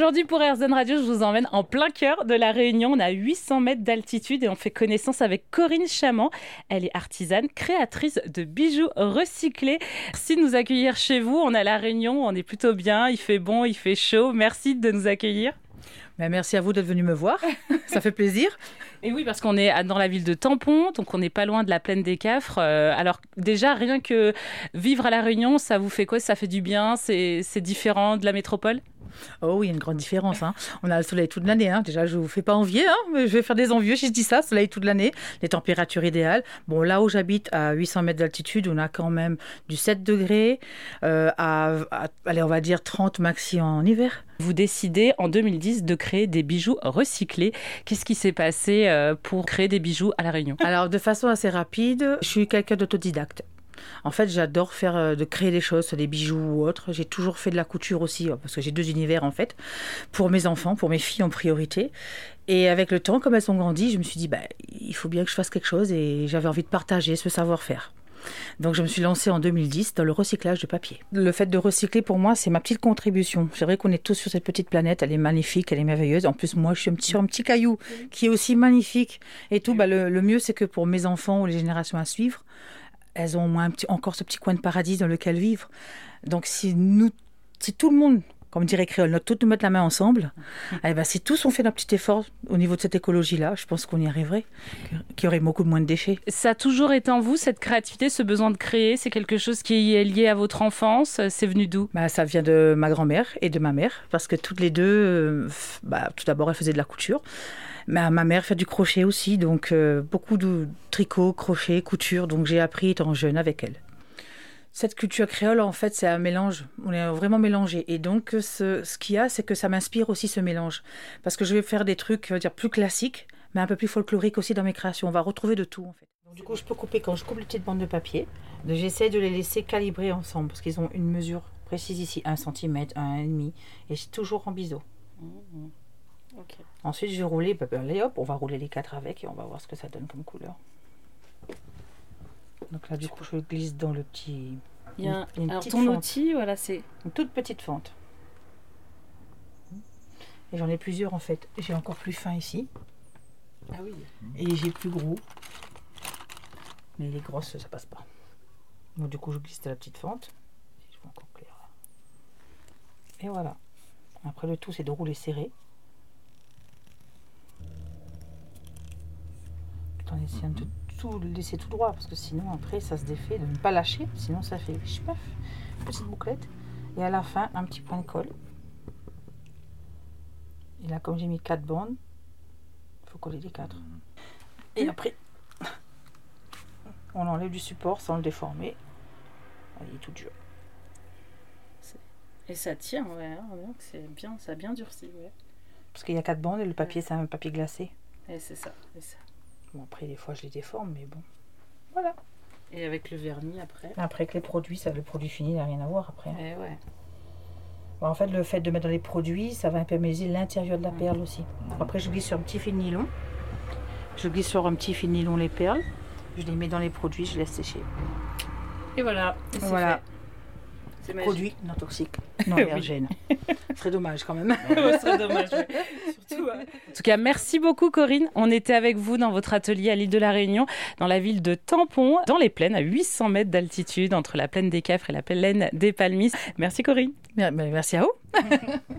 Aujourd'hui, pour RZN Radio, je vous emmène en plein cœur de la Réunion. On a 800 mètres d'altitude et on fait connaissance avec Corinne Chaman. Elle est artisane, créatrice de bijoux recyclés. Merci de nous accueillir chez vous. On est à la Réunion, on est plutôt bien. Il fait bon, il fait chaud. Merci de nous accueillir. Ben, merci à vous d'être venu me voir. Ça fait plaisir. Et oui, parce qu'on est dans la ville de Tampon, donc on n'est pas loin de la plaine des Cafres. Euh, alors déjà, rien que vivre à La Réunion, ça vous fait quoi? Ça fait du bien? C'est différent de la métropole? Oh oui, il y a une grande différence. Hein. On a le soleil toute l'année. Hein. Déjà, je ne vous fais pas envier, hein, mais je vais faire des envieux si je dis ça. Soleil toute l'année, les températures idéales. Bon, là où j'habite, à 800 mètres d'altitude, on a quand même du 7 degrés euh, à, allez, on va dire 30 maxi en hiver. Vous décidez en 2010 de créer des bijoux recyclés. Qu'est-ce qui s'est passé euh, pour créer des bijoux à La Réunion? Alors, de façon assez rapide, je suis quelqu'un d'autodidacte. En fait, j'adore faire euh, de créer des choses, des bijoux ou autres. J'ai toujours fait de la couture aussi, euh, parce que j'ai deux univers en fait, pour mes enfants, pour mes filles en priorité. Et avec le temps, comme elles ont grandi, je me suis dit, bah, il faut bien que je fasse quelque chose et j'avais envie de partager ce savoir-faire. Donc je me suis lancée en 2010 dans le recyclage de papier. Le fait de recycler pour moi, c'est ma petite contribution. C'est vrai qu'on est tous sur cette petite planète, elle est magnifique, elle est merveilleuse. En plus, moi, je suis un petit, un petit caillou qui est aussi magnifique. Et tout, bah, le, le mieux, c'est que pour mes enfants ou les générations à suivre, elles ont moins encore ce petit coin de paradis dans lequel vivre. Donc si nous, si tout le monde, comme dirait Créole, notre, tout nous mettre la main ensemble, eh ben, si tous on fait un petit effort au niveau de cette écologie-là, je pense qu'on y arriverait, qu'il y aurait beaucoup moins de déchets. Ça a toujours été en vous, cette créativité, ce besoin de créer C'est quelque chose qui est lié à votre enfance C'est venu d'où? Bah, Ça vient de ma grand-mère et de ma mère, parce que toutes les deux, euh, bah, tout d'abord, elles faisaient de la couture. Ma, ma mère fait du crochet aussi, donc euh, beaucoup de tricot, crochet, couture, donc j'ai appris étant jeune avec elle. Cette culture créole, en fait, c'est un mélange. On est vraiment mélangé. Et donc, ce, ce qu'il y a, c'est que ça m'inspire aussi ce mélange. Parce que je vais faire des trucs, dire, plus classiques, mais un peu plus folkloriques aussi dans mes créations. On va retrouver de tout, en fait. Donc, du coup, je peux couper, quand je coupe les petites bandes de papier, j'essaie de les laisser calibrer ensemble, parce qu'ils ont une mesure précise ici, 1 cm, 1,5 et c'est toujours en biseau. Mmh. Ensuite, je vais rouler, bah, bah, allez hop, on va rouler les quatre avec et on va voir ce que ça donne comme couleur. Donc là, du coup, je glisse dans le petit. Il y a une, alors, ton outil, voilà, c'est. Une toute petite fente. Et j'en ai plusieurs en fait. J'ai encore plus fin ici. Ah oui. Et j'ai plus gros. Mais les grosses, ça passe pas. Donc du coup, je glisse dans la petite fente. Je vais encore clair. Et voilà. Après, le tout, c'est de rouler serré. Essayant de tout laisser tout droit parce que sinon après ça se défait, de ne pas lâcher, sinon ça fait paf, petite bouclette. Et à la fin, un petit point de colle. Et là, comme j'ai mis quatre bandes, il faut coller les quatre. Et après, on enlève du support sans le déformer. Il est tout dur. Et ça tient, ouais, hein, c'est bien, ça a bien durci, ouais. Parce qu'il y a quatre bandes et le papier, c'est un papier glacé. Et c'est ça, c'est ça. Bon, après, des fois, je les déforme, mais bon. Voilà. Et avec le vernis après Après, que les produits, ça, le produit fini n'a rien à voir après. Eh ouais. en fait, le fait de mettre dans les produits, ça va imperméabiliser l'intérieur de la perle aussi. Après, je glisse sur un petit fil nylon. Je glisse sur un petit fil nylon les perles. Je les mets dans les produits, je laisse sécher. Et voilà. voilà. C'est produit non toxique, non allergène. Ce serait dommage quand même. Ce serait dommage. En tout cas, merci beaucoup Corinne. On était avec vous dans votre atelier à l'île de la Réunion, dans la ville de Tampon, dans les plaines, à 800 mètres d'altitude, entre la plaine des Cafres et la plaine des Palmis. Merci Corinne. Merci à vous.